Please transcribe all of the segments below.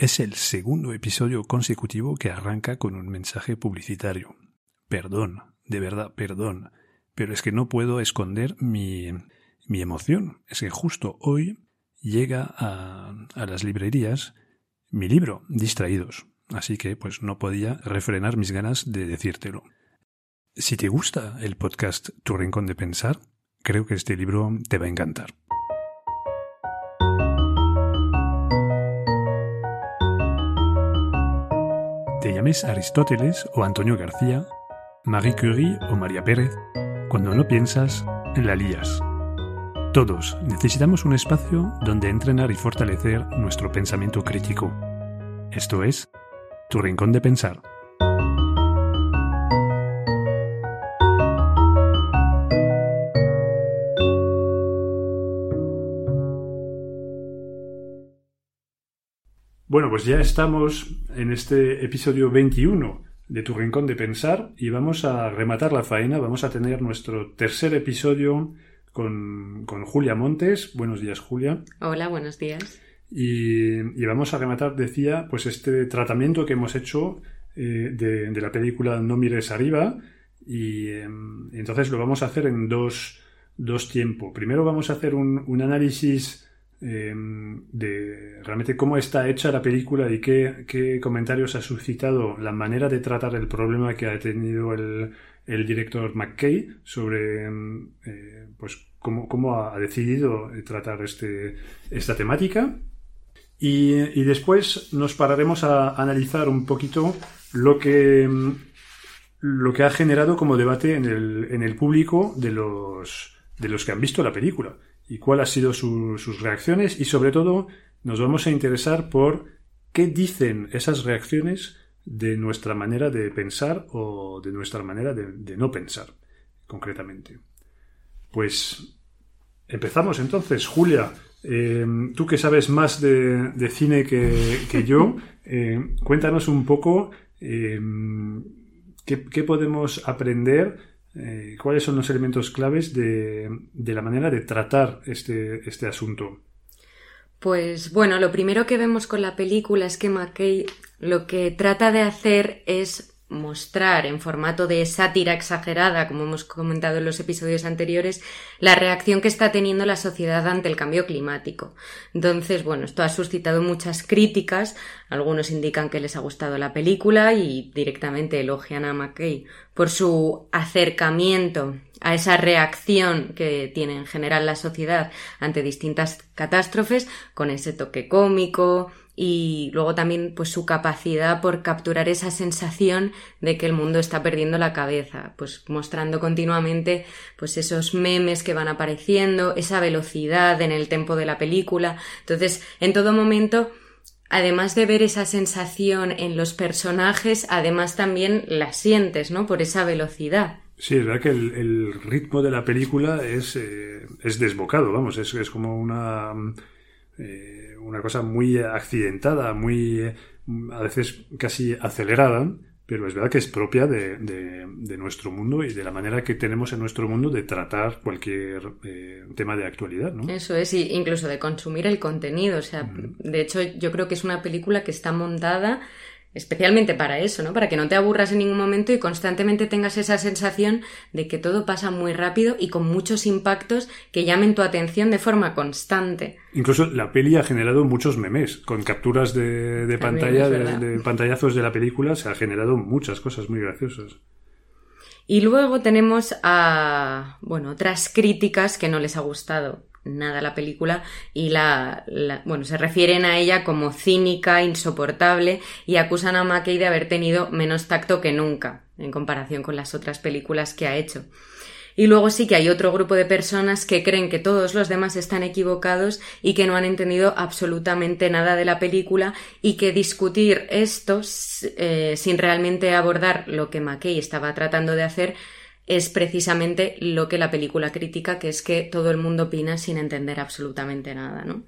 Es el segundo episodio consecutivo que arranca con un mensaje publicitario. Perdón, de verdad, perdón, pero es que no puedo esconder mi, mi emoción. Es que justo hoy llega a, a las librerías mi libro, Distraídos. Así que pues no podía refrenar mis ganas de decírtelo. Si te gusta el podcast Tu Rincón de Pensar, creo que este libro te va a encantar. Te llames Aristóteles o Antonio García, Marie Curie o María Pérez, cuando no piensas, la lías. Todos necesitamos un espacio donde entrenar y fortalecer nuestro pensamiento crítico. Esto es Tu Rincón de Pensar. Bueno, pues ya estamos en este episodio 21 de Tu Rincón de Pensar y vamos a rematar la faena. Vamos a tener nuestro tercer episodio con, Julia Montes. Buenos días, Julia. Hola, buenos días. Y, vamos a rematar, decía, pues este tratamiento que hemos hecho eh, de, la película No mires arriba. Y em, entonces lo vamos a hacer en dos, tiempos. Primero vamos a hacer un, un análisis Em, de realmente cómo está hecha la película y qué, comentarios ha suscitado la manera de tratar el problema que ha tenido el, director McKay sobre em, eh, pues cómo, ha decidido tratar este, esta temática. Y, después nos pararemos a analizar un poquito lo que, em, lo que ha generado como debate en el, en el público de los, de los que han visto la película y cuáles han sido sus reacciones y sobre todo nos vamos a interesar por qué dicen esas reacciones de nuestra manera de pensar o de nuestra manera de, no pensar, concretamente. Pues empezamos entonces. Julia, eh, tú que sabes más de, cine que, yo, eh, cuéntanos un poco eh, qué, qué, podemos aprender eh, ¿cuáles son los elementos claves de, la manera de tratar este, este, asunto? Pues bueno, lo primero que vemos con la película es que McKay lo que trata de hacer es mostrar en formato de sátira exagerada, como hemos comentado en los episodios anteriores, la reacción que está teniendo la sociedad ante el cambio climático. Entonces, bueno, esto ha suscitado muchas críticas. Algunos indican que les ha gustado la película y directamente elogian a McKay por su acercamiento a esa reacción que tiene en general la sociedad ante distintas catástrofes, con ese toque cómico, y luego también pues su capacidad por capturar esa sensación de que el mundo está perdiendo la cabeza, pues mostrando continuamente pues esos memes que van apareciendo, esa velocidad en el tempo de la película. Entonces, en todo momento además de ver esa sensación en los personajes, además también la sientes, ¿no? Por esa velocidad. Sí, es verdad que el, ritmo de la película es, eh, es desbocado, vamos, es, es como una... Eh, una cosa muy accidentada, muy a veces casi acelerada, pero es verdad que es propia de, nuestro mundo y de la manera que tenemos en nuestro mundo de tratar cualquier eh, tema de actualidad, ¿no? Eso es, y incluso de consumir el contenido. O sea, de hecho, yo creo que es una película que está montada especialmente para eso, ¿no? Para que no te aburras en ningún momento y constantemente tengas esa sensación de que todo pasa muy rápido y con muchos impactos que llamen tu atención de forma constante. Incluso la peli ha generado muchos memes con capturas de, pantalla, de, pantallazos de la película, se ha generado muchas cosas muy graciosas. Y luego tenemos a, bueno, otras críticas que no les ha gustado nada la película y la, bueno se refieren a ella como cínica, insoportable y acusan a McKay de haber tenido menos tacto que nunca en comparación con las otras películas que ha hecho. Y luego sí que hay otro grupo de personas que creen que todos los demás están equivocados y que no han entendido absolutamente nada de la película y que discutir esto eh, sin realmente abordar lo que McKay estaba tratando de hacer es precisamente lo que la película critica, que es que todo el mundo opina sin entender absolutamente nada, ¿no?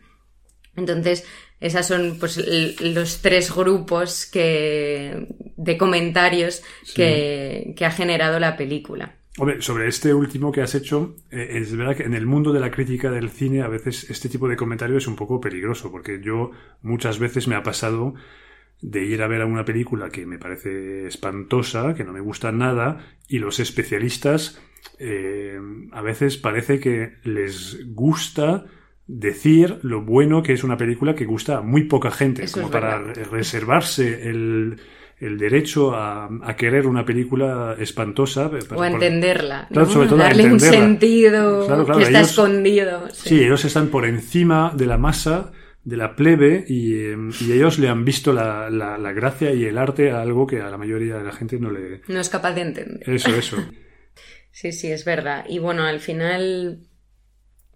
Entonces, esos son pues, los tres grupos que, de comentarios que, ha generado la película. Hombre, sobre este último que has hecho, eh, es verdad que en el mundo de la crítica del cine a veces este tipo de comentario es un poco peligroso, porque yo muchas veces me ha pasado de ir a ver a una película que me parece espantosa, que no me gusta nada, y los especialistas eh, a veces parece que les gusta decir lo bueno que es una película que gusta a muy poca gente, como para reservarse el el derecho a, querer una película espantosa. o a entenderla. Darle un sentido que está escondido. Sí. ellos están por encima de la masa, de la plebe, y, ellos le han visto la, la, gracia y el arte a algo que a la mayoría de la gente no le... No es capaz de entender. Eso, eso. sí, sí, es verdad. Y bueno, al final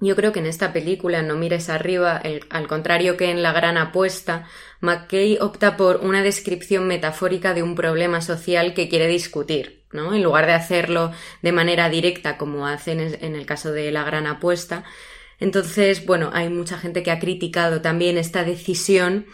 yo creo que en esta película No mires arriba, al contrario que en La gran apuesta, McKay opta por una descripción metafórica de un problema social que quiere discutir, ¿no? En lugar de hacerlo de manera directa como hacen en el caso de La gran apuesta. Entonces, bueno, hay mucha gente que ha criticado también esta decisión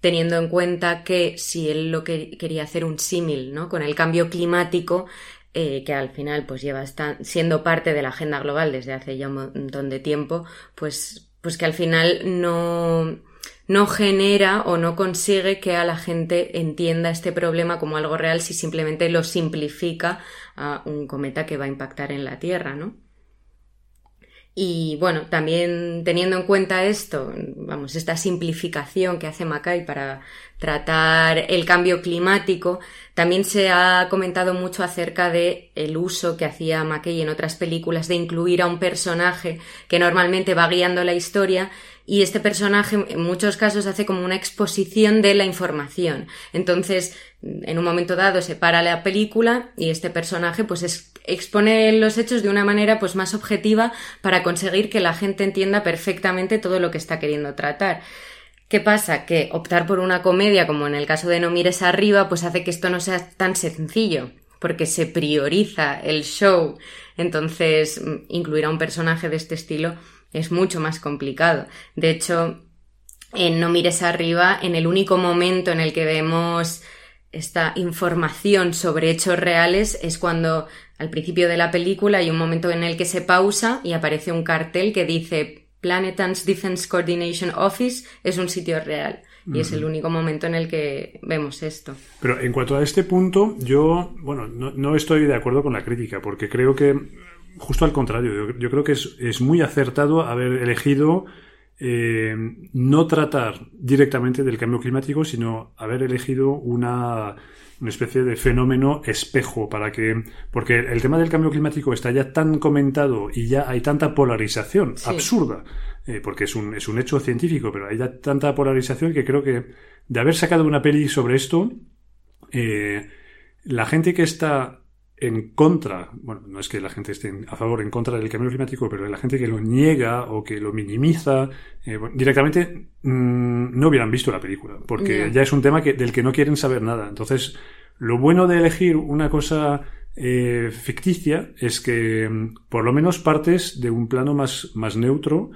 teniendo en cuenta que si él lo que quería hacer un símil, ¿no? Con el cambio climático, eh, que al final pues lleva siendo parte de la agenda global desde hace ya un montón de tiempo, pues, pues que al final no, no genera o no consigue que a la gente entienda este problema como algo real si simplemente lo simplifica a un cometa que va a impactar en la Tierra, ¿no? Y bueno, también teniendo en cuenta esto, vamos, esta simplificación que hace Mackay para tratar el cambio climático, también se ha comentado mucho acerca de el uso que hacía Mackay en otras películas de incluir a un personaje que normalmente va guiando la historia y este personaje en muchos casos hace como una exposición de la información. Entonces, en un momento dado se para la película y este personaje pues expone los hechos de una manera pues más objetiva para conseguir que la gente entienda perfectamente todo lo que está queriendo tratar. ¿Qué pasa? Que optar por una comedia, como en el caso de No mires arriba, pues hace que esto no sea tan sencillo, porque se prioriza el show. Entonces, incluir a un personaje de este estilo es mucho más complicado. De hecho, en No mires arriba, en el único momento en el que vemos esta información sobre hechos reales es cuando al principio de la película hay un momento en el que se pausa y aparece un cartel que dice Planetans Defense Coordination Office es un sitio real. Y es el único momento en el que vemos esto. Pero en cuanto a este punto, yo, bueno, no, estoy de acuerdo con la crítica, porque creo que, justo al contrario, yo, creo que es, muy acertado haber elegido eh, no tratar directamente del cambio climático, sino haber elegido una una especie de fenómeno espejo para que porque el tema del cambio climático está ya tan comentado y ya hay tanta polarización absurda eh, porque es un, es un hecho científico pero hay ya tanta polarización que creo que de haber sacado una peli sobre esto eh, la gente que está en contra, bueno, no es que la gente esté a favor o en contra del cambio climático, pero la gente que lo niega o que lo minimiza, eh, directamente mm, no hubieran visto la película, porque ya es un tema que, del que no quieren saber nada. Entonces, lo bueno de elegir una cosa eh, ficticia es que mm, por lo menos partes de un plano más, más neutro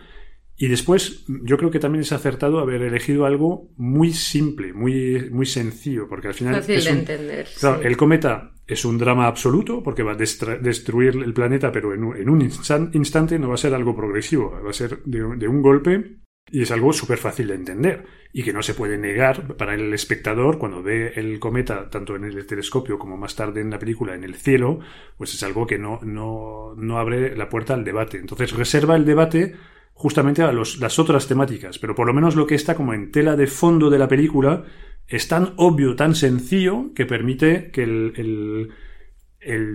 y después, yo creo que también es acertado haber elegido algo muy simple, muy, muy sencillo, porque al final. Fácil de entender. Claro, el cometa es un drama absoluto, porque va a destruir el planeta, pero en un, un instante no va a ser algo progresivo, va a ser de, un golpe y es algo súper fácil de entender y que no se puede negar para el espectador cuando ve el cometa tanto en el telescopio como más tarde en la película en el cielo, pues es algo que no, no, no abre la puerta al debate. Entonces reserva el debate justamente a los, las otras temáticas, pero por lo menos lo que está como en tela de fondo de la película es tan obvio, tan sencillo, que permite que el,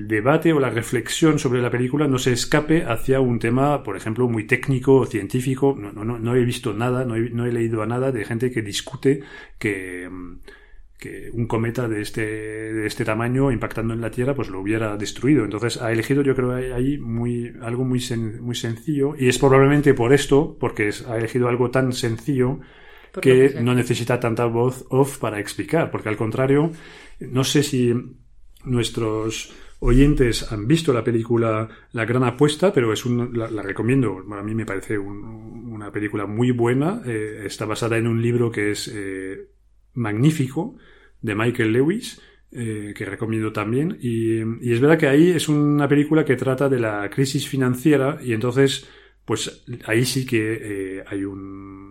debate o la reflexión sobre la película no se escape hacia un tema, por ejemplo, muy técnico o científico. No, he visto nada, no he, leído a nada de gente que discute que que un cometa de este, de este tamaño impactando en la Tierra pues lo hubiera destruido. Entonces ha elegido yo creo ahí muy, algo muy sencillo y es probablemente por esto, porque ha elegido algo tan sencillo que no necesita tanta voz off para explicar, porque al contrario, no sé si nuestros oyentes han visto la película La Gran Apuesta, pero es un, la, recomiendo. a mí me parece una película muy buena. Eh, está basada en un libro que es eh, magnífico de Michael Lewis, eh, que recomiendo también. Y, y, es verdad que ahí es una película que trata de la crisis financiera y entonces, pues ahí sí que hay un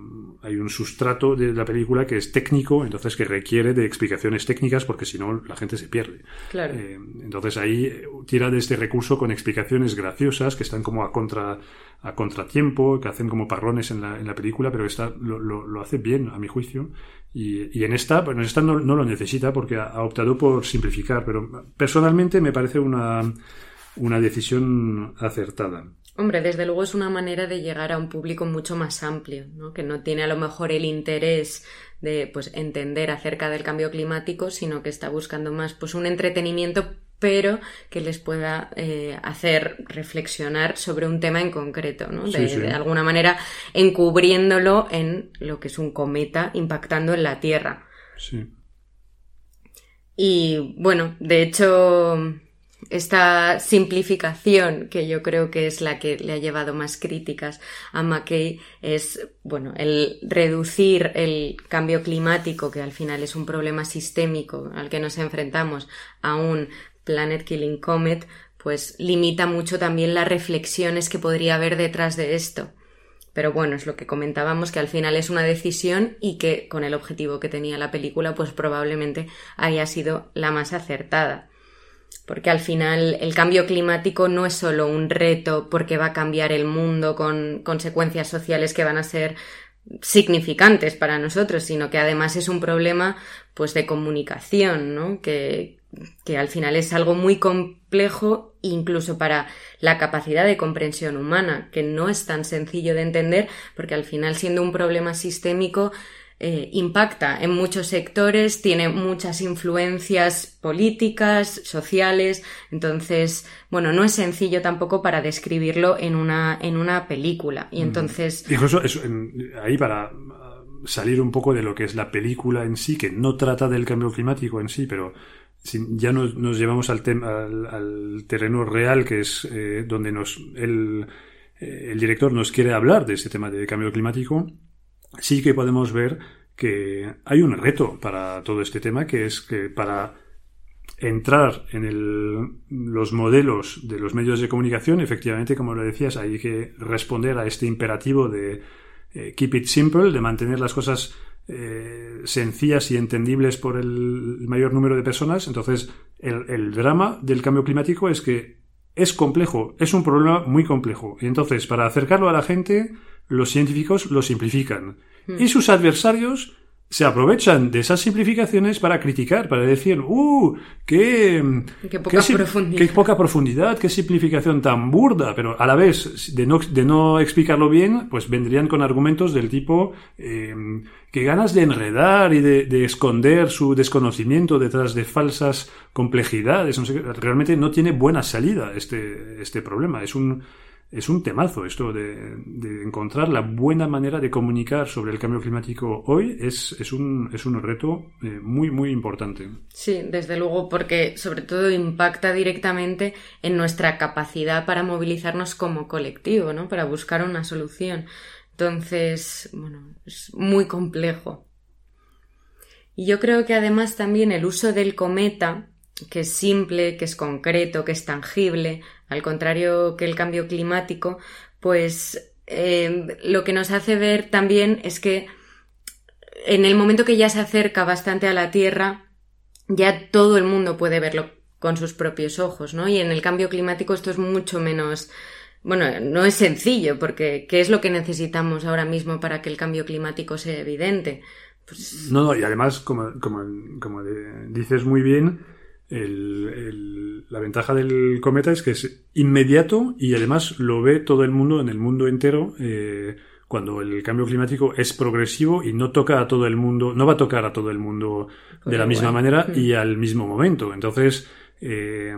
hay un sustrato de la película que es técnico, entonces que requiere de explicaciones técnicas porque si no la gente se pierde. Claro. Eh, entonces ahí tira de este recurso con explicaciones graciosas que están como a contra a contratiempo, que hacen como parrones en la, en la película, pero esta lo, lo, lo hace bien, a mi juicio. Y, y en esta, bueno, en esta no, no lo necesita porque ha, ha, optado por simplificar, pero personalmente me parece una, una decisión acertada. Hombre, desde luego es una manera de llegar a un público mucho más amplio, ¿no? que no tiene a lo mejor el interés de pues, entender acerca del cambio climático, sino que está buscando más pues, un entretenimiento, pero que les pueda eh, hacer reflexionar sobre un tema en concreto, ¿no? De, Sí, sí. de alguna manera encubriéndolo en lo que es un cometa impactando en la Tierra. Sí. Y bueno, de hecho, esta simplificación, que yo creo que es la que le ha llevado más críticas a McKay, es, bueno, el reducir el cambio climático, que al final es un problema sistémico al que nos enfrentamos, a un Planet Killing Comet, pues limita mucho también las reflexiones que podría haber detrás de esto. Pero bueno, es lo que comentábamos, que al final es una decisión y que con el objetivo que tenía la película, pues probablemente haya sido la más acertada. Porque al final el cambio climático no es solo un reto porque va a cambiar el mundo con consecuencias sociales que van a ser significantes para nosotros, sino que además es un problema pues de comunicación, ¿no? Que, que al final es algo muy complejo incluso para la capacidad de comprensión humana, que no es tan sencillo de entender, porque al final siendo un problema sistémico eh, impacta en muchos sectores, tiene muchas influencias políticas, sociales, entonces, bueno, no es sencillo tampoco para describirlo en una, en una película. Y entonces... Incluso eso, en, ahí para salir un poco de lo que es la película en sí, que no trata del cambio climático en sí, pero si ya nos, nos llevamos al, tema, al, al, terreno real, que es eh, donde nos el, eh, el director nos quiere hablar de ese tema de cambio climático, sí que podemos ver que hay un reto para todo este tema, que es que para entrar en el, los modelos de los medios de comunicación, efectivamente, como lo decías, hay que responder a este imperativo de eh, keep it simple, de mantener las cosas eh, sencillas y entendibles por el mayor número de personas. Entonces, el, el, drama del cambio climático es que es complejo, es un problema muy complejo. Y entonces, para acercarlo a la gente, los científicos lo simplifican. Mm. Y sus adversarios se aprovechan de esas simplificaciones para criticar, para decir, ¡uh! ¡Qué, qué, poca, qué, profundidad. qué poca profundidad! ¡Qué simplificación tan burda! Pero a la vez, de no, de no explicarlo bien, pues vendrían con argumentos del tipo eh, que ganas de enredar y de, de, esconder su desconocimiento detrás de falsas complejidades. No sé, realmente no tiene buena salida este, este problema. Es un es un temazo esto de, encontrar la buena manera de comunicar sobre el cambio climático hoy es, es, un, es un reto eh, muy muy importante. Sí, desde luego porque sobre todo impacta directamente en nuestra capacidad para movilizarnos como colectivo, ¿no? Para buscar una solución. Entonces, bueno, es muy complejo. Y yo creo que además también el uso del cometa que es simple, que es concreto, que es tangible, al contrario que el cambio climático, pues eh, lo que nos hace ver también es que en el momento que ya se acerca bastante a la Tierra, ya todo el mundo puede verlo con sus propios ojos, ¿no? Y en el cambio climático esto es mucho menos, bueno, no es sencillo, porque ¿qué es lo que necesitamos ahora mismo para que el cambio climático sea evidente? Pues... No, no, y además, como, como, como dices muy bien, el, el, la ventaja del cometa es que es inmediato y además lo ve todo el mundo en el mundo entero eh, cuando el cambio climático es progresivo y no toca a todo el mundo, no va a tocar a todo el mundo de la misma manera y al mismo momento. Entonces, eh,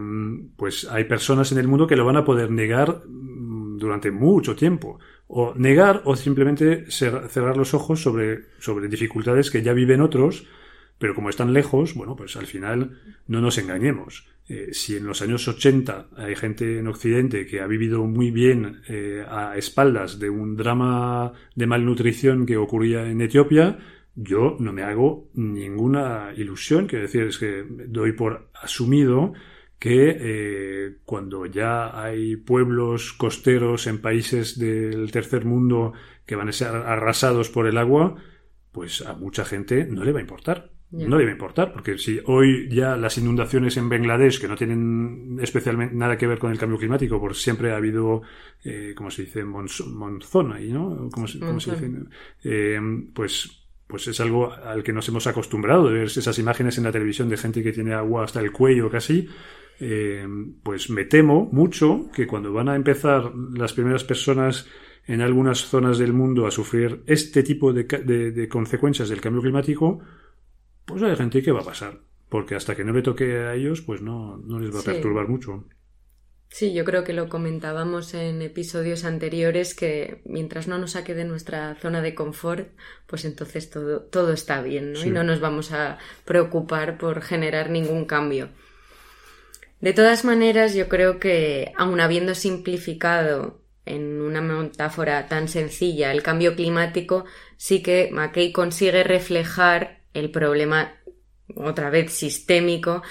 pues hay personas en el mundo que lo van a poder negar durante mucho tiempo. O negar o simplemente cerrar los ojos sobre, sobre dificultades que ya viven otros pero como están lejos, bueno, pues al final no nos engañemos. Eh, si en los años 80 hay gente en Occidente que ha vivido muy bien eh, a espaldas de un drama de malnutrición que ocurría en Etiopía, yo no me hago ninguna ilusión, quiero decir, es que doy por asumido que eh, cuando ya hay pueblos costeros en países del tercer mundo que van a ser arrasados por el agua, pues a mucha gente no le va a importar. No a importar, porque si hoy ya las inundaciones en Bangladesh, que no tienen especialmente nada que ver con el cambio climático, por siempre ha habido, eh, como se dice, monzón ahí, ¿no? ¿Cómo se, dice? Eh, pues pues es algo al que nos hemos acostumbrado de ver esas imágenes en la televisión de gente que tiene agua hasta el cuello casi. Eh, pues me temo mucho que cuando van a empezar las primeras personas en algunas zonas del mundo a sufrir este tipo de consecuencias del cambio climático, pues hay gente que va a pasar, porque hasta que no le toque a ellos, pues no, no les va a perturbar mucho. Sí, yo creo que lo comentábamos en episodios anteriores que mientras no nos saque de nuestra zona de confort, pues entonces todo, todo está bien, ¿no? Y no nos vamos a preocupar por generar ningún cambio. De todas maneras, yo creo que, aun habiendo simplificado en una metáfora tan sencilla el cambio climático, sí que McKay consigue reflejar el problema otra vez sistémico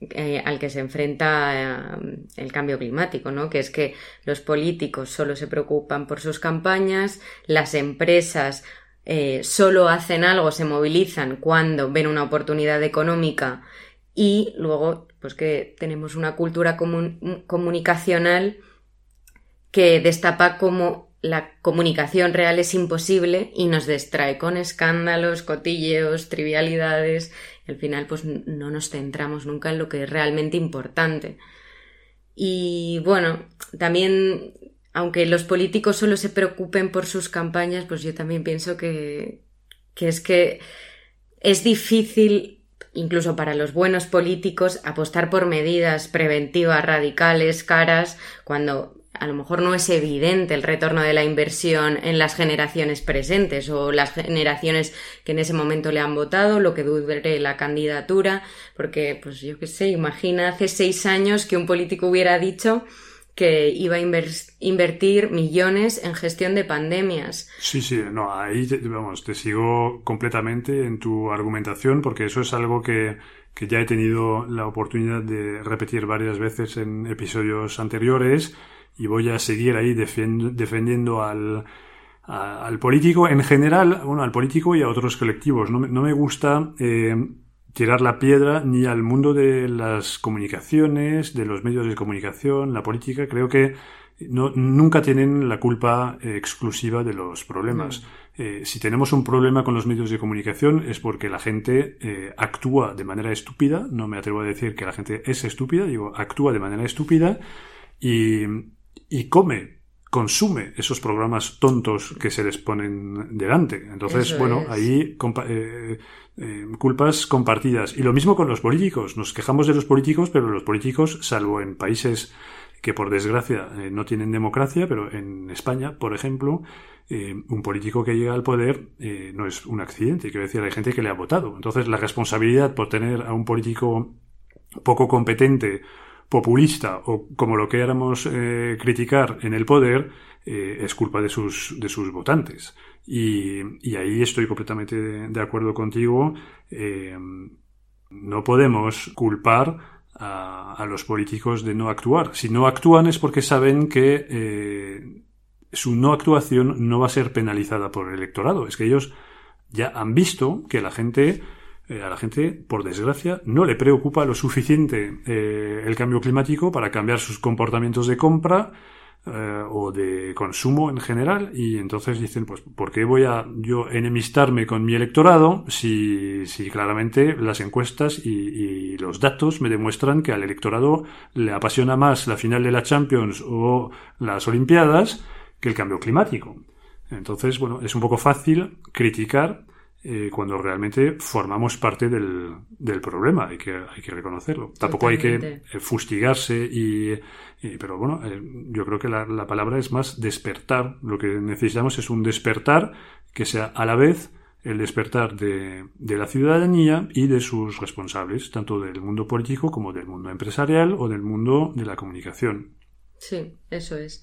eh, al que se enfrenta eh, el cambio climático, ¿no? Que es que los políticos solo se preocupan por sus campañas, las empresas eh, solo hacen algo, se movilizan cuando ven una oportunidad económica y luego, pues que tenemos una cultura comunicacional que destapa como la comunicación real es imposible y nos distrae con escándalos, cotilleos, trivialidades. Al final, pues no nos centramos nunca en lo que es realmente importante. Y bueno, también, aunque los políticos solo se preocupen por sus campañas, pues yo también pienso que, que es que es difícil incluso para los buenos políticos, apostar por medidas preventivas radicales, caras, cuando a lo mejor no es evidente el retorno de la inversión en las generaciones presentes o las generaciones que en ese momento le han votado, lo que dure la candidatura, porque, pues yo qué sé, imagina hace seis años que un político hubiera dicho que iba a invertir millones en gestión de pandemias. Sí, sí, no, ahí vamos, te sigo completamente en tu argumentación porque eso es algo que, que ya he tenido la oportunidad de repetir varias veces en episodios anteriores y voy a seguir ahí defendiendo al, al político en general, bueno, al político y a otros colectivos. No, me gusta eh, tirar la piedra ni al mundo de las comunicaciones, de los medios de comunicación, la política. Creo que no, nunca tienen la culpa eh, exclusiva de los problemas. Eh, si tenemos un problema con los medios de comunicación es porque la gente actúa de manera estúpida. No me atrevo a decir que la gente es estúpida, digo, actúa de manera estúpida y, y come, consume esos programas tontos que se les ponen delante. Entonces, bueno, ahí eh, eh, culpas compartidas. Y lo mismo con los políticos. Nos quejamos de los políticos, pero los políticos, salvo en países que por desgracia eh, no tienen democracia, pero en España, por ejemplo, un político que llega al poder no es un accidente, quiero decir, hay gente que le ha votado. Entonces, la responsabilidad por tener a un político poco competente populista o como lo queramos eh, criticar en el poder, eh, es culpa de sus, de sus votantes. Y, ahí estoy completamente de, acuerdo contigo. Eh, no podemos culpar a, a, los políticos de no actuar. Si no actúan es porque saben que su no actuación no va a ser penalizada por el electorado. Es que ellos ya han visto que la gente eh, a la gente, por desgracia, no le preocupa lo suficiente eh, el cambio climático para cambiar sus comportamientos de compra eh, o de consumo en general y entonces dicen, pues, ¿por qué voy a yo enemistarme con mi electorado si, si claramente las encuestas y, y, los datos me demuestran que al electorado le apasiona más la final de la Champions o las Olimpiadas que el cambio climático? Entonces, bueno, es un poco fácil criticar eh, cuando realmente formamos parte del, del, problema, hay que, hay que reconocerlo. Tampoco hay que eh, fustigarse y, pero bueno, eh, yo creo que la, la, palabra es más despertar. Lo que necesitamos es un despertar que sea a la vez el despertar de, de la ciudadanía y de sus responsables, tanto del mundo político como del mundo empresarial o del mundo de la comunicación. Sí, eso es.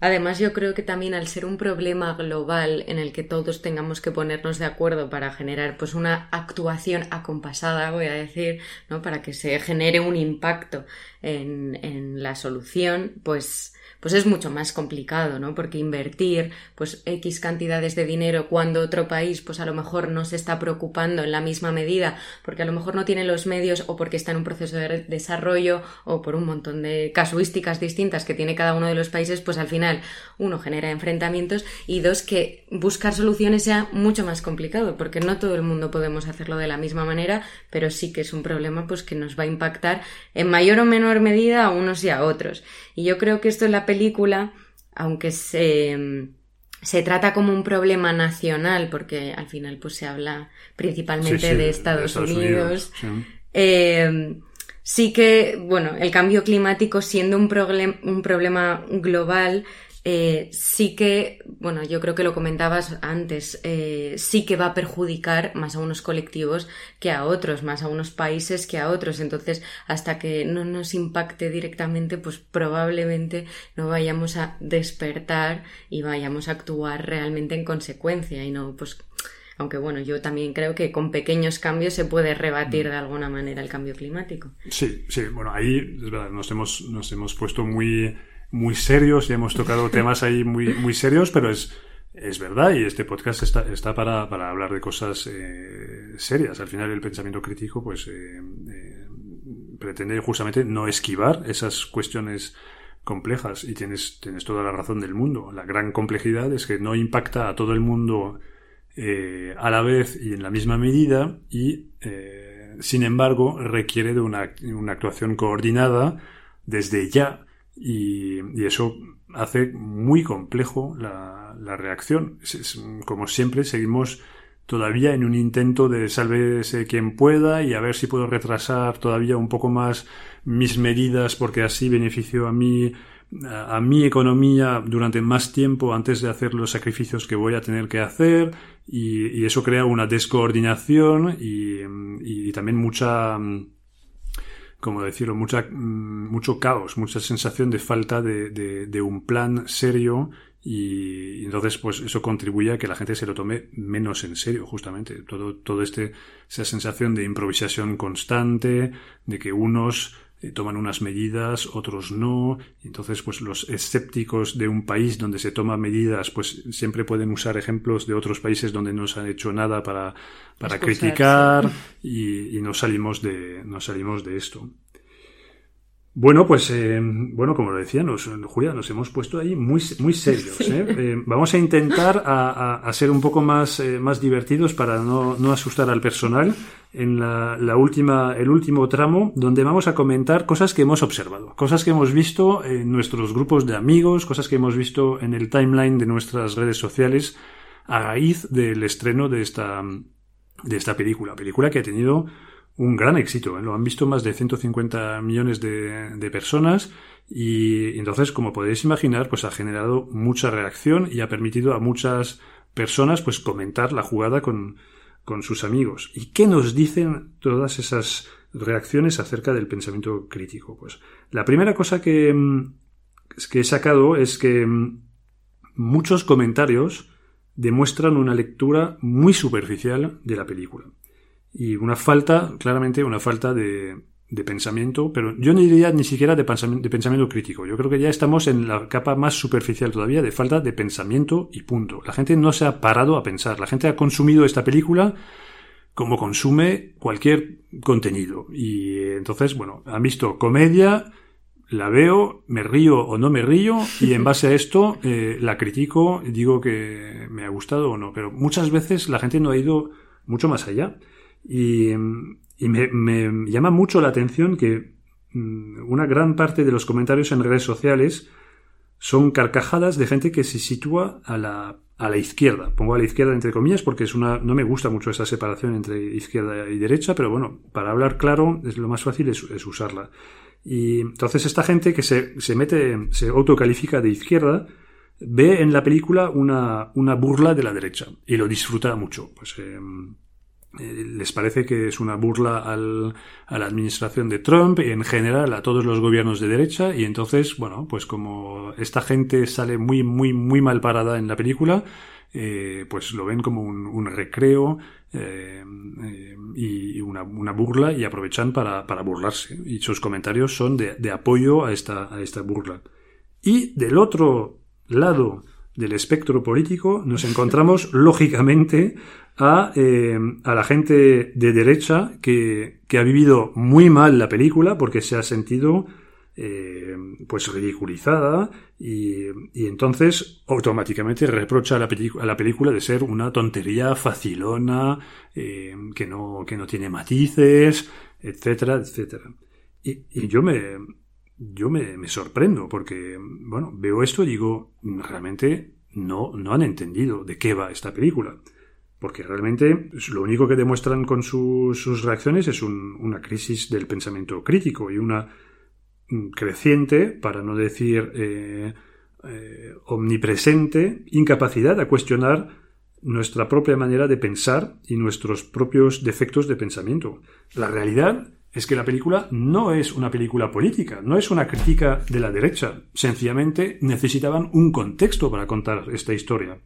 Además, yo creo que también al ser un problema global en el que todos tengamos que ponernos de acuerdo para generar pues una actuación acompasada, voy a decir, ¿no? Para que se genere un impacto en, en la solución, pues pues es mucho más complicado, ¿no? Porque invertir pues X cantidades de dinero cuando otro país pues a lo mejor no se está preocupando en la misma medida porque a lo mejor no tiene los medios o porque está en un proceso de desarrollo o por un montón de casuísticas distintas que tiene cada uno de los países, pues al final uno genera enfrentamientos y dos que buscar soluciones sea mucho más complicado porque no todo el mundo podemos hacerlo de la misma manera, pero sí que es un problema pues que nos va a impactar en mayor o menor medida a unos y a otros. Y yo creo que esto es la película, aunque se, se trata como un problema nacional, porque al final pues se habla principalmente de, Estados Unidos, eh, sí. que, bueno, el cambio climático siendo un, un problema global, eh, sí que, bueno, yo creo que lo comentabas antes, eh, sí que va a perjudicar más a unos colectivos que a otros, más a unos países que a otros. Entonces, hasta que no nos impacte directamente, pues probablemente no vayamos a despertar y vayamos a actuar realmente en consecuencia y no, pues, aunque bueno, yo también creo que con pequeños cambios se puede rebatir mm. de alguna manera el cambio climático. Sí, sí, bueno, ahí es verdad, nos hemos, nos hemos puesto muy muy serios y hemos tocado temas ahí muy, muy serios, pero es, es verdad y este podcast está, está para, para hablar de cosas eh, serias. Al final el pensamiento crítico pues eh, eh, pretende justamente no esquivar esas cuestiones complejas y tienes, tienes toda la razón del mundo. La gran complejidad es que no impacta a todo el mundo a la vez y en la misma medida y sin embargo requiere de una, una actuación coordinada desde ya y, eso hace muy complejo la, la reacción. como siempre, seguimos todavía en un intento de sálvese quien pueda y a ver si puedo retrasar todavía un poco más mis medidas porque así beneficio a mí a, mi economía durante más tiempo antes de hacer los sacrificios que voy a tener que hacer y, eso crea una descoordinación y, y también mucha como decirlo, mucha, mm, mucho caos, mucha sensación de falta de, de, un plan serio y, entonces pues eso contribuye a que la gente se lo tome menos en serio justamente. Todo todo este esa sensación de improvisación constante de que unos eh, toman unas medidas, otros no. Entonces, pues los escépticos de un país donde se toman medidas, pues siempre pueden usar ejemplos de otros países donde no se han hecho nada para, para criticar y, y, no salimos de, no salimos de esto. Bueno, pues eh, bueno, como lo decía, nos, Julia, nos hemos puesto ahí muy, muy serios. ¿eh? Eh, vamos a intentar a, ser un poco más, más divertidos para no, no, asustar al personal en la, la, última, el último tramo, donde vamos a comentar cosas que hemos observado, cosas que hemos visto en nuestros grupos de amigos, cosas que hemos visto en el timeline de nuestras redes sociales a raíz del estreno de esta, de esta película, película que ha tenido un gran éxito. ¿eh? Lo han visto más de 150 millones de, personas y entonces, como podéis imaginar, pues ha generado mucha reacción y ha permitido a muchas personas pues comentar la jugada con, con sus amigos. ¿Y qué nos dicen todas esas reacciones acerca del pensamiento crítico? Pues la primera cosa que, mm, que he sacado es que mm, muchos comentarios demuestran una lectura muy superficial de la película y una falta, claramente una falta de, de pensamiento, pero yo no diría ni siquiera de pensamiento, crítico. Yo creo que ya estamos en la capa más superficial todavía de falta de pensamiento y punto. La gente no se ha parado a pensar. La gente ha consumido esta película como consume cualquier contenido. Y entonces, bueno, han visto comedia, la veo, me río o no me río, y en base a esto eh, la critico, digo que me ha gustado o no. Pero muchas veces la gente no ha ido mucho más allá. Y, me, llama mucho la atención que mm, una gran parte de los comentarios en redes sociales son carcajadas de gente que se sitúa a la, a la izquierda. Pongo a la izquierda entre comillas porque es una, no me gusta mucho esa separación entre izquierda y derecha, pero bueno, para hablar claro es lo más fácil es, usarla. Y entonces esta gente que se, se mete, se autocalifica de izquierda, ve en la película una, una burla de la derecha y lo disfruta mucho. Pues, eh, les parece que es una burla al, a la administración de Trump y en general a todos los gobiernos de derecha y entonces, bueno, pues como esta gente sale muy, muy, muy mal parada en la película, eh, pues lo ven como un, recreo eh, y una, una, burla y aprovechan para, para, burlarse y sus comentarios son de, de apoyo a esta, a esta burla. Y del otro lado del espectro político nos encontramos lógicamente a, eh, a la gente de derecha que, que, ha vivido muy mal la película porque se ha sentido eh, pues ridiculizada y, y, entonces automáticamente reprocha a la, a la, película de ser una tontería facilona eh, que, no, que no tiene matices, etcétera, etcétera. Y, y yo me, yo me, me, sorprendo porque, bueno, veo esto y digo, realmente no, no han entendido de qué va esta película. Porque realmente lo único que demuestran con sus reacciones es una crisis del pensamiento crítico y una creciente, para no decir eh, eh, omnipresente, incapacidad a cuestionar nuestra propia manera de pensar y nuestros propios defectos de pensamiento. La realidad es que la película no es una película política, no es una crítica de la derecha. Sencillamente necesitaban un contexto para contar esta historia.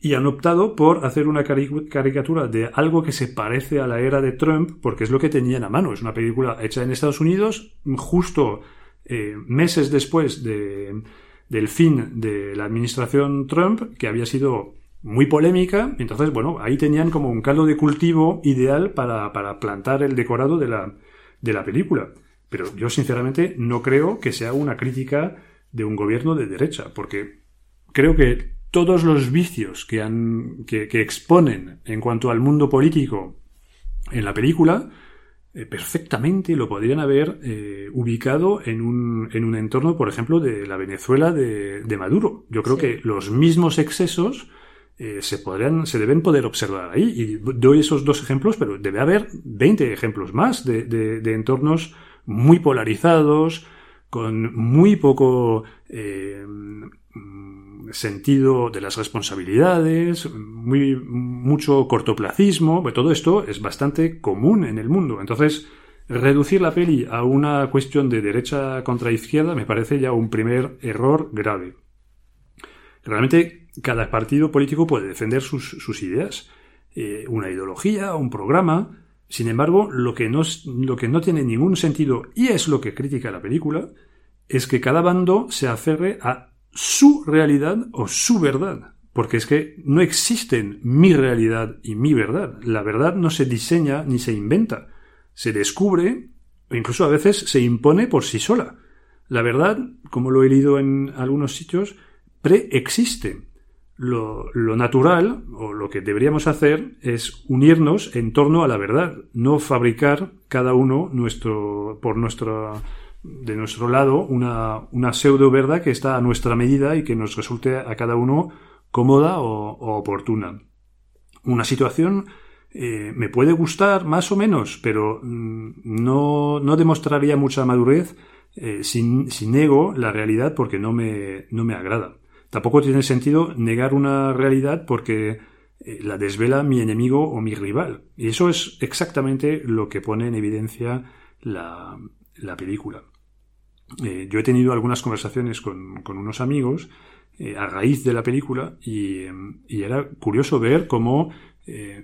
Y han optado por hacer una caricatura de algo que se parece a la era de Trump, porque es lo que tenían a mano. Es una película hecha en Estados Unidos, justo eh, meses después de, del fin de la administración Trump, que había sido muy polémica. Entonces, bueno, ahí tenían como un caldo de cultivo ideal para, para plantar el decorado de la, de la película. Pero yo sinceramente no creo que sea una crítica de un gobierno de derecha, porque creo que todos los vicios que, han, que, exponen en cuanto al mundo político en la película, eh, perfectamente lo podrían haber eh, ubicado en un, en un, entorno, por ejemplo, de la Venezuela de, Maduro. Yo creo que los mismos excesos eh, se, podrían, se deben poder observar ahí. Y doy esos dos ejemplos, pero debe haber 20 ejemplos más de, de, entornos muy polarizados, con muy poco eh, sentido de las responsabilidades, muy, mucho cortoplacismo. todo esto es bastante común en el mundo. Entonces, reducir la peli a una cuestión de derecha contra izquierda me parece ya un primer error grave. Realmente cada partido político puede defender sus, ideas, eh, una ideología, un programa. Sin embargo, lo que, no, lo que no tiene ningún sentido, y es lo que critica la película, es que cada bando se aferre a su realidad o su verdad. Porque es que no existen mi realidad y mi verdad. La verdad no se diseña ni se inventa. Se descubre o incluso a veces se impone por sí sola. La verdad, como lo he leído en algunos sitios, preexiste. Lo, lo, natural, o lo que deberíamos hacer, es unirnos en torno a la verdad, no fabricar cada uno nuestro, por nuestra, de nuestro lado una, una pseudo verdad que está a nuestra medida y que nos resulte a cada uno cómoda o, oportuna. Una situación eh, me puede gustar más o menos, pero mm, no, no demostraría mucha madurez eh, si, si, nego la realidad porque no me, no me agrada. Tampoco tiene sentido negar una realidad porque eh, la desvela mi enemigo o mi rival. Y eso es exactamente lo que pone en evidencia la, la película. Eh, yo he tenido algunas conversaciones con, unos amigos eh, a raíz de la película y, y era curioso ver cómo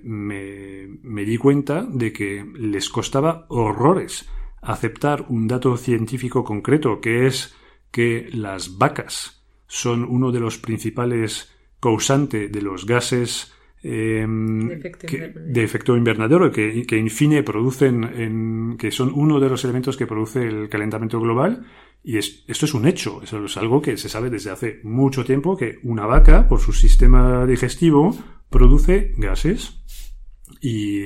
me, me di cuenta de que les costaba horrores aceptar un dato científico concreto que es que las vacas son uno de los principales causantes de los gases eh, de, efecto invernadero que, que infine producen, en, que son uno de los elementos que produce el calentamiento global. Y es, esto es un hecho, eso es algo que se sabe desde hace mucho tiempo, que una vaca, por su sistema digestivo, produce gases. Y,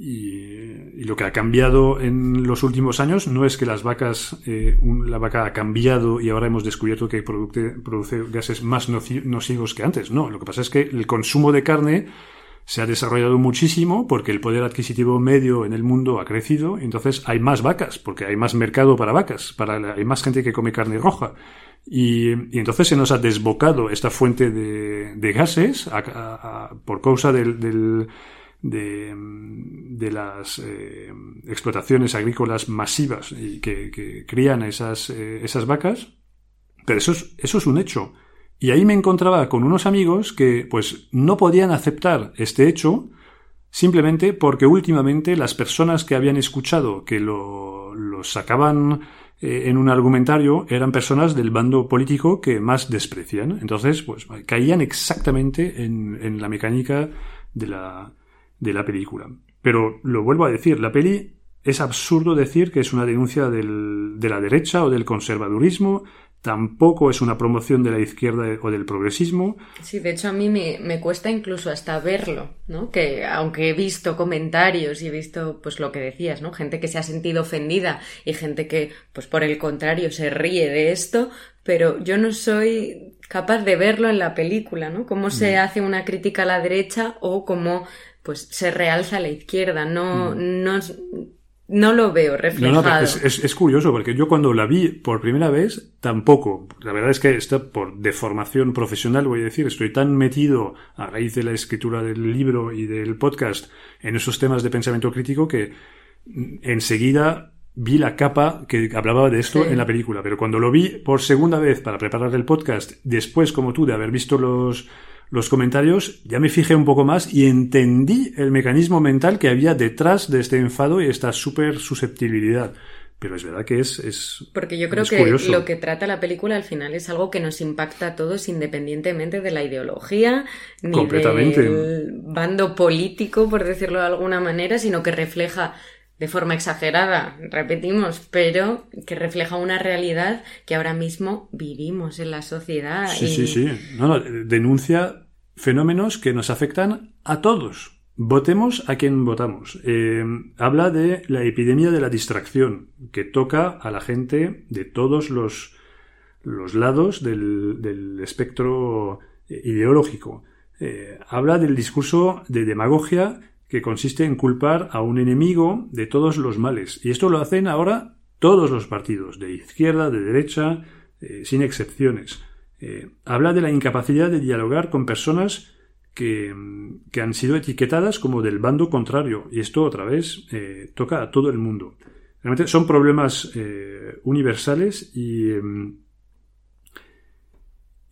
y, lo que ha cambiado en los últimos años no es que las vacas, eh, la vaca ha cambiado y ahora hemos descubierto que produce, gases más nocivos que antes. No, lo que pasa es que el consumo de carne se ha desarrollado muchísimo porque el poder adquisitivo medio en el mundo ha crecido y entonces hay más vacas porque hay más mercado para vacas, para hay más gente que come carne roja. Y, entonces se nos ha desbocado esta fuente de, gases por causa del de, de las eh, explotaciones agrícolas masivas y que, crían esas, eh, esas vacas, pero eso es, eso es un hecho. Y ahí me encontraba con unos amigos que pues no podían aceptar este hecho simplemente porque últimamente las personas que habían escuchado que lo, lo sacaban eh, en un argumentario eran personas del bando político que más desprecian. Entonces, pues caían exactamente en, en la mecánica de la, de la película. Pero lo vuelvo a decir, la peli es absurdo decir que es una denuncia del, de la derecha o del conservadurismo, tampoco es una promoción de la izquierda o del progresismo. Sí, de hecho a mí me, me, cuesta incluso hasta verlo, ¿no? Que aunque he visto comentarios y he visto pues lo que decías, ¿no? Gente que se ha sentido ofendida y gente que pues por el contrario se ríe de esto, pero yo no soy capaz de verlo en la película, ¿no? Cómo se mm. hace una crítica a la derecha o cómo pues se realza a la izquierda, no, mm. no, no lo veo reflejado. es, curioso, porque yo cuando la vi por primera vez, tampoco. La verdad es que está por deformación profesional, voy a decir, estoy tan metido a raíz de la escritura del libro y del podcast en esos temas de pensamiento crítico que enseguida vi la capa que hablaba de esto en la película. Pero cuando lo vi por segunda vez para preparar el podcast, después como tú de haber visto los los comentarios, ya me fijé un poco más y entendí el mecanismo mental que había detrás de este enfado y esta súper susceptibilidad. Pero es verdad que es. es Porque yo creo que lo que trata la película al final es algo que nos impacta a todos independientemente de la ideología ni del bando político, por decirlo de alguna manera, sino que refleja de forma exagerada, repetimos, pero que refleja una realidad que ahora mismo vivimos en la sociedad. Sí, sí, sí. No, denuncia fenómenos que nos afectan a todos. Votemos a quien votamos. Eh, habla de la epidemia de la distracción, que toca a la gente de todos los, los lados del, espectro ideológico. Eh, habla del discurso de demagogia que consiste en culpar a un enemigo de todos los males. Y esto lo hacen ahora todos los partidos, de izquierda, de derecha, eh, sin excepciones. Eh, habla de la incapacidad de dialogar con personas que, que, han sido etiquetadas como del bando contrario. Y esto otra vez eh, toca a todo el mundo. Realmente son problemas universales y em,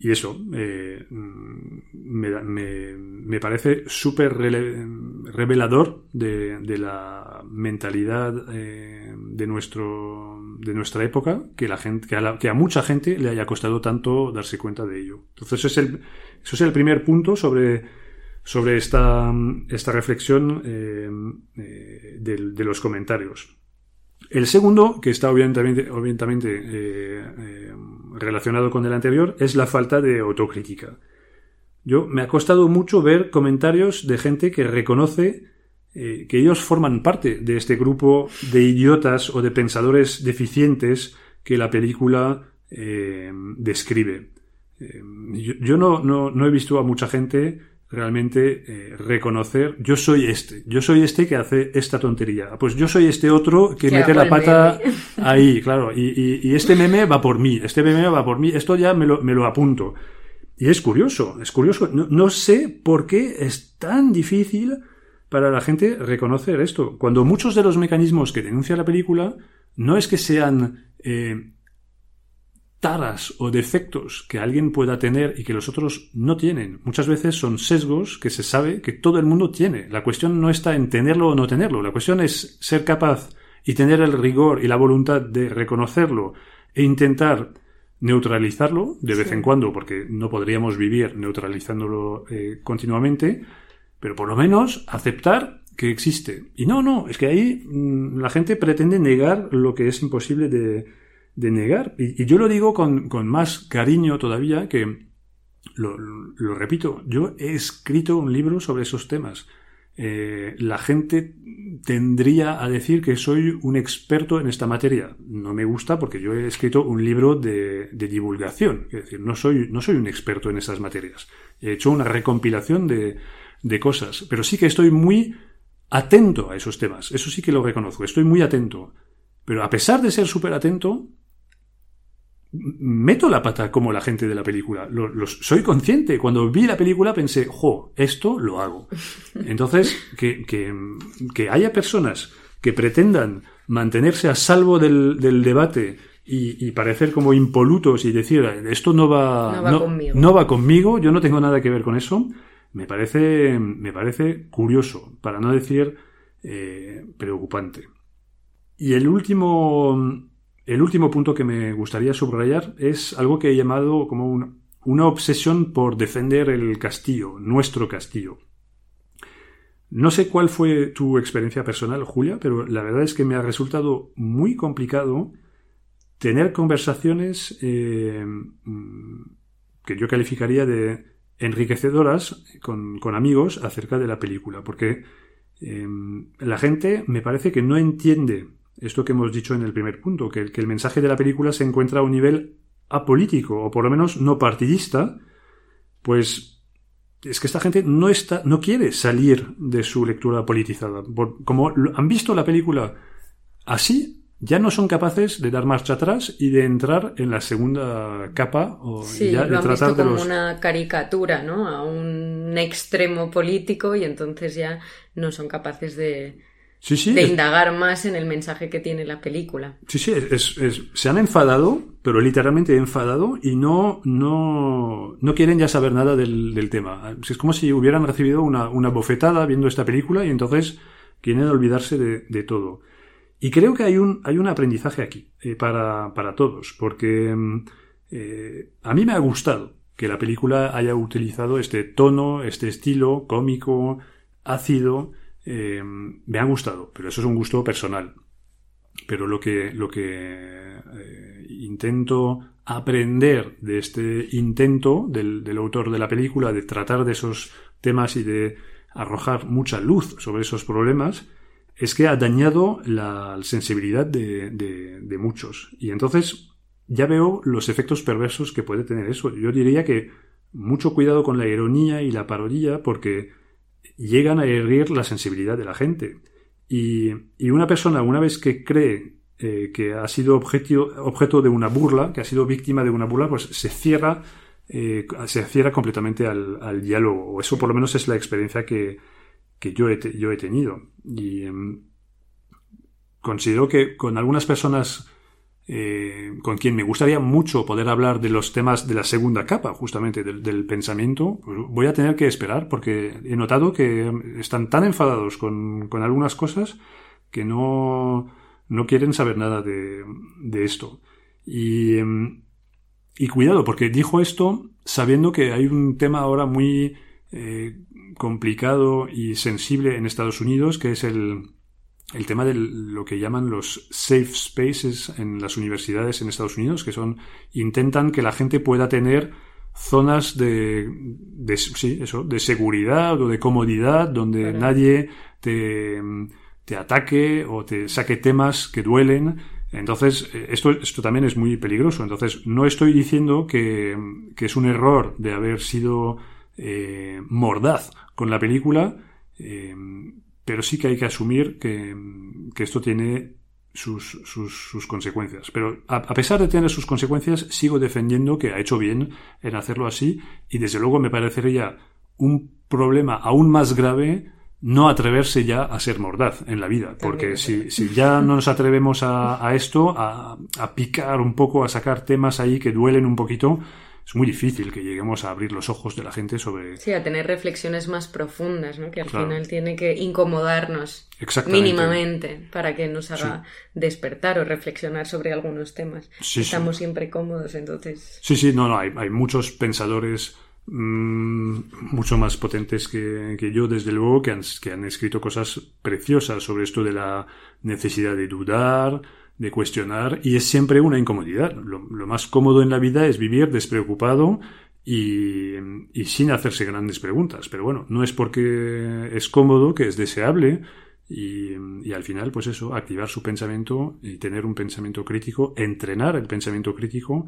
y eso eh, me, me, me, parece súper revelador de, de, la mentalidad eh, de, nuestro, de nuestra época que, la gente, que a, que, a, mucha gente le haya costado tanto darse cuenta de ello. Entonces, es el, eso es el primer punto sobre, sobre esta, esta reflexión eh, de, los comentarios. El segundo, que está obviamente, obviamente relacionado con el anterior, es la falta de autocrítica. Yo me ha costado mucho ver comentarios de gente que reconoce eh, que ellos forman parte de este grupo de idiotas o de pensadores deficientes que la película describe. yo, no, no, no, he visto a mucha gente realmente eh, reconocer, yo soy este, yo soy este que hace esta tontería, pues yo soy este otro que mete la pata ahí, claro, y, y, este meme va por mí, este meme va por mí, esto ya me lo, me lo apunto. Y es curioso, es curioso, no, no, sé por qué es tan difícil para la gente reconocer esto, cuando muchos de los mecanismos que denuncia la película no es que sean eh, taras o defectos que alguien pueda tener y que los otros no tienen. Muchas veces son sesgos que se sabe que todo el mundo tiene. La cuestión no está en tenerlo o no tenerlo. La cuestión es ser capaz y tener el rigor y la voluntad de reconocerlo e intentar neutralizarlo de vez en cuando, porque no podríamos vivir neutralizándolo eh, continuamente, pero por lo menos aceptar que existe. Y no, no, es que ahí mm, la gente pretende negar lo que es imposible de, de negar. Y, yo lo digo con, con, más cariño todavía que, lo, lo, repito, yo he escrito un libro sobre esos temas. Eh, la gente tendría a decir que soy un experto en esta materia. No me gusta porque yo he escrito un libro de, de divulgación. Es decir, no soy, no soy un experto en esas materias. He hecho una recompilación de, de cosas. Pero sí que estoy muy atento a esos temas. Eso sí que lo reconozco. Estoy muy atento. Pero a pesar de ser súper atento, meto la pata como la gente de la película. soy consciente. Cuando vi la película pensé, jo, esto lo hago. Entonces, que, que, haya personas que pretendan mantenerse a salvo del, debate y, parecer como impolutos y decir, esto no va, no va, conmigo. no va conmigo, yo no tengo nada que ver con eso, me parece, me parece curioso, para no decir eh, preocupante. Y el último el último punto que me gustaría subrayar es algo que he llamado como una obsesión por defender el castillo, nuestro castillo. No sé cuál fue tu experiencia personal, Julia, pero la verdad es que me ha resultado muy complicado tener conversaciones eh, que yo calificaría de enriquecedoras con, amigos acerca de la película, porque eh, la gente me parece que no entiende esto que hemos dicho en el primer punto, que, el mensaje de la película se encuentra a un nivel apolítico, o por lo menos no partidista, pues es que esta gente no está, no quiere salir de su lectura politizada. como han visto la película así, ya no son capaces de dar marcha atrás y de entrar en la segunda capa o sí, ya lo han visto como una caricatura, ¿no? A un extremo político y entonces ya no son capaces de, de indagar más en el mensaje que tiene la película. Sí, sí, se han enfadado, pero literalmente enfadado y no, no, no quieren ya saber nada del, tema. Es como si hubieran recibido una, bofetada viendo esta película y entonces quieren olvidarse de, todo. Y creo que hay un, hay un aprendizaje aquí eh, para, todos, porque mm, eh, a mí me ha gustado que la película haya utilizado este tono, este estilo cómico, ácido, eh, me ha gustado, pero eso es un gusto personal. Pero lo que, lo que eh, intento aprender de este intento del, autor de la película de tratar de esos temas y de arrojar mucha luz sobre esos problemas es que ha dañado la sensibilidad de, de muchos. Y entonces ya veo los efectos perversos que puede tener eso. Yo diría que mucho cuidado con la ironía y la parodia porque llegan a herir la sensibilidad de la gente. Y, una persona, una vez que cree eh, que ha sido objeto, objeto de una burla, que ha sido víctima de una burla, pues se cierra, eh, se cierra completamente al, diálogo. O eso por lo menos es la experiencia que, yo, he, yo he tenido. Y em, considero que con algunas personas eh, con quien me gustaría mucho poder hablar de los temas de la segunda capa, justamente del, pensamiento, pues voy a tener que esperar porque he notado que están tan enfadados con, algunas cosas que no, no quieren saber nada de, esto. Y, y, cuidado, porque dijo esto sabiendo que hay un tema ahora muy eh, complicado y sensible en Estados Unidos, que es el, el tema de lo que llaman los safe spaces en las universidades en Estados Unidos, que son, intentan que la gente pueda tener zonas de, de sí, eso, de seguridad o de comodidad donde nadie te, te ataque o te saque temas que duelen. Entonces, esto, esto también es muy peligroso. Entonces, no estoy diciendo que, que es un error de haber sido eh, mordaz con la película, eh, pero sí que hay que asumir que, esto tiene sus, sus, consecuencias. Pero a, pesar de tener sus consecuencias, sigo defendiendo que ha hecho bien en hacerlo así y desde luego me parecería un problema aún más grave no atreverse ya a ser mordaz en la vida, porque si, si ya no nos atrevemos a, a esto, a, a, picar un poco, a sacar temas ahí que duelen un poquito, es muy difícil que lleguemos a abrir los ojos de la gente sobre... Sí, a tener reflexiones más profundas, ¿no? Que al final tiene que incomodarnos mínimamente para que nos haga despertar o reflexionar sobre algunos temas. Estamos siempre cómodos, entonces... Sí, sí, no, no, hay, hay muchos pensadores mm, mucho más potentes que, que, yo, desde luego, que han, que han escrito cosas preciosas sobre esto de la necesidad de dudar, de cuestionar y es siempre una incomodidad. Lo, más cómodo en la vida es vivir despreocupado y, sin hacerse grandes preguntas. Pero bueno, no es porque es cómodo que es deseable y, al final, pues eso, activar su pensamiento y tener un pensamiento crítico, entrenar el pensamiento crítico,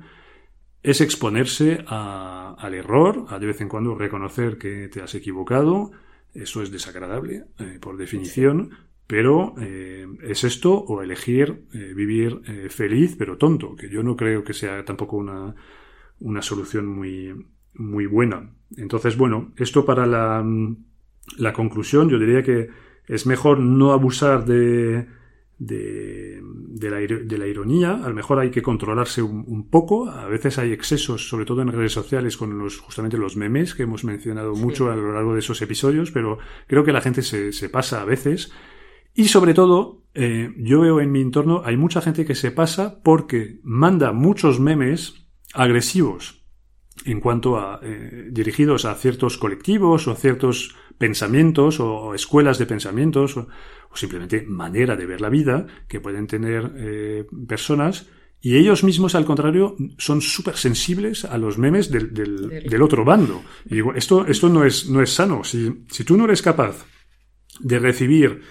es exponerse al error, a de vez en cuando reconocer que te has equivocado. Eso es desagradable, eh, por definición, pero eh, es esto o elegir vivir feliz pero tonto, que yo no creo que sea tampoco una, una solución muy, muy buena. Entonces, bueno, esto para la, la conclusión, yo diría que es mejor no abusar de, de, la, ironía, a lo mejor hay que controlarse un, poco, a veces hay excesos, sobre todo en redes sociales, con los, justamente los memes que hemos mencionado mucho a lo largo de esos episodios, pero creo que la gente se, se pasa a veces. Y sobre todo, eh, yo veo en mi entorno, hay mucha gente que se pasa porque manda muchos memes agresivos en cuanto a eh, dirigidos a ciertos colectivos o a ciertos pensamientos o, escuelas de pensamientos o, simplemente manera de ver la vida que pueden tener eh, personas y ellos mismos, al contrario, son súper sensibles a los memes del, del, otro bando. Y digo, esto, esto no, es, no es sano. Si, si tú no eres capaz de recibir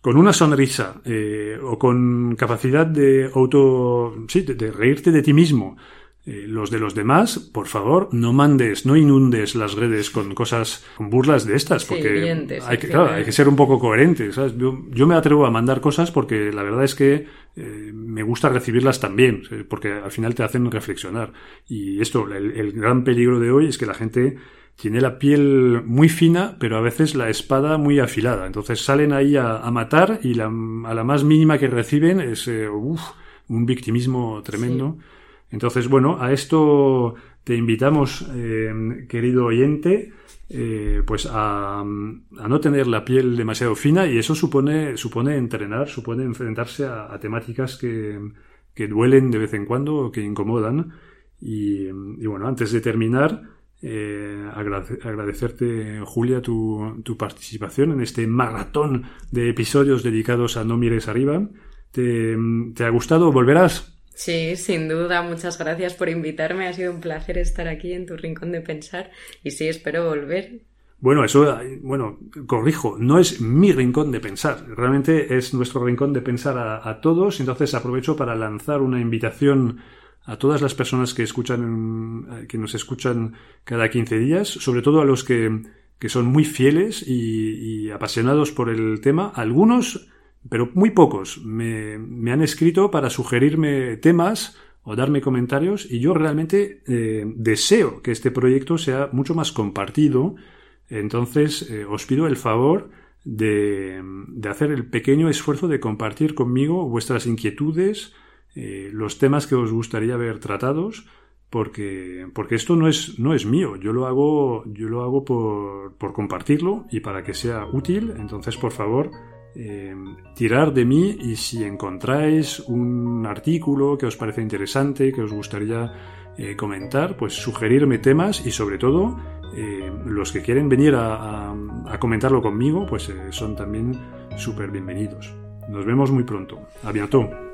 con una sonrisa eh, o con capacidad de auto, sí, de, reírte de ti mismo, eh, los de los demás, por favor, no mandes, no inundes las redes con cosas, con burlas de estas, porque hay, que, hay que ser un poco coherentes. Yo, me atrevo a mandar cosas porque la verdad es que eh, me gusta recibirlas también, porque al final te hacen reflexionar. Y esto, el, gran peligro de hoy es que la gente tiene la piel muy fina, pero a veces la espada muy afilada. Entonces salen ahí a, matar y a la más mínima que reciben es un victimismo tremendo. Entonces, bueno, a esto te invitamos, eh, querido oyente, eh, pues a, no tener la piel demasiado fina y eso supone, supone entrenar, supone enfrentarse a, temáticas que, duelen de vez en cuando o que incomodan. Y, bueno, antes de terminar, eh, agradecerte, Julia, tu, tu, participación en este maratón de episodios dedicados a No mires arriba. ¿Te, te ha gustado? ¿Volverás? Sí, sin duda. Muchas gracias por invitarme. Ha sido un placer estar aquí en tu rincón de pensar y sí, espero volver. Bueno, eso, bueno, corrijo, no es mi rincón de pensar, realmente es nuestro rincón de pensar a, todos, entonces aprovecho para lanzar una invitación a todas las personas que escuchan, que nos escuchan cada 15 días, sobre todo a los que, que son muy fieles y, apasionados por el tema, algunos pero muy pocos me, han escrito para sugerirme temas o darme comentarios y yo realmente eh, deseo que este proyecto sea mucho más compartido. Entonces eh, os pido el favor de, hacer el pequeño esfuerzo de compartir conmigo vuestras inquietudes, eh, los temas que os gustaría ver tratados, porque, porque esto no es, no es mío, yo lo hago, yo lo hago por, por compartirlo y para que sea útil. Entonces, por favor, eh, tirar de mí y si encontráis un artículo que os parece interesante, que os gustaría eh, comentar, pues sugerirme temas y sobre todo los que quieren venir a, comentarlo conmigo, pues son también súper bienvenidos. Nos vemos muy pronto. A bientôt.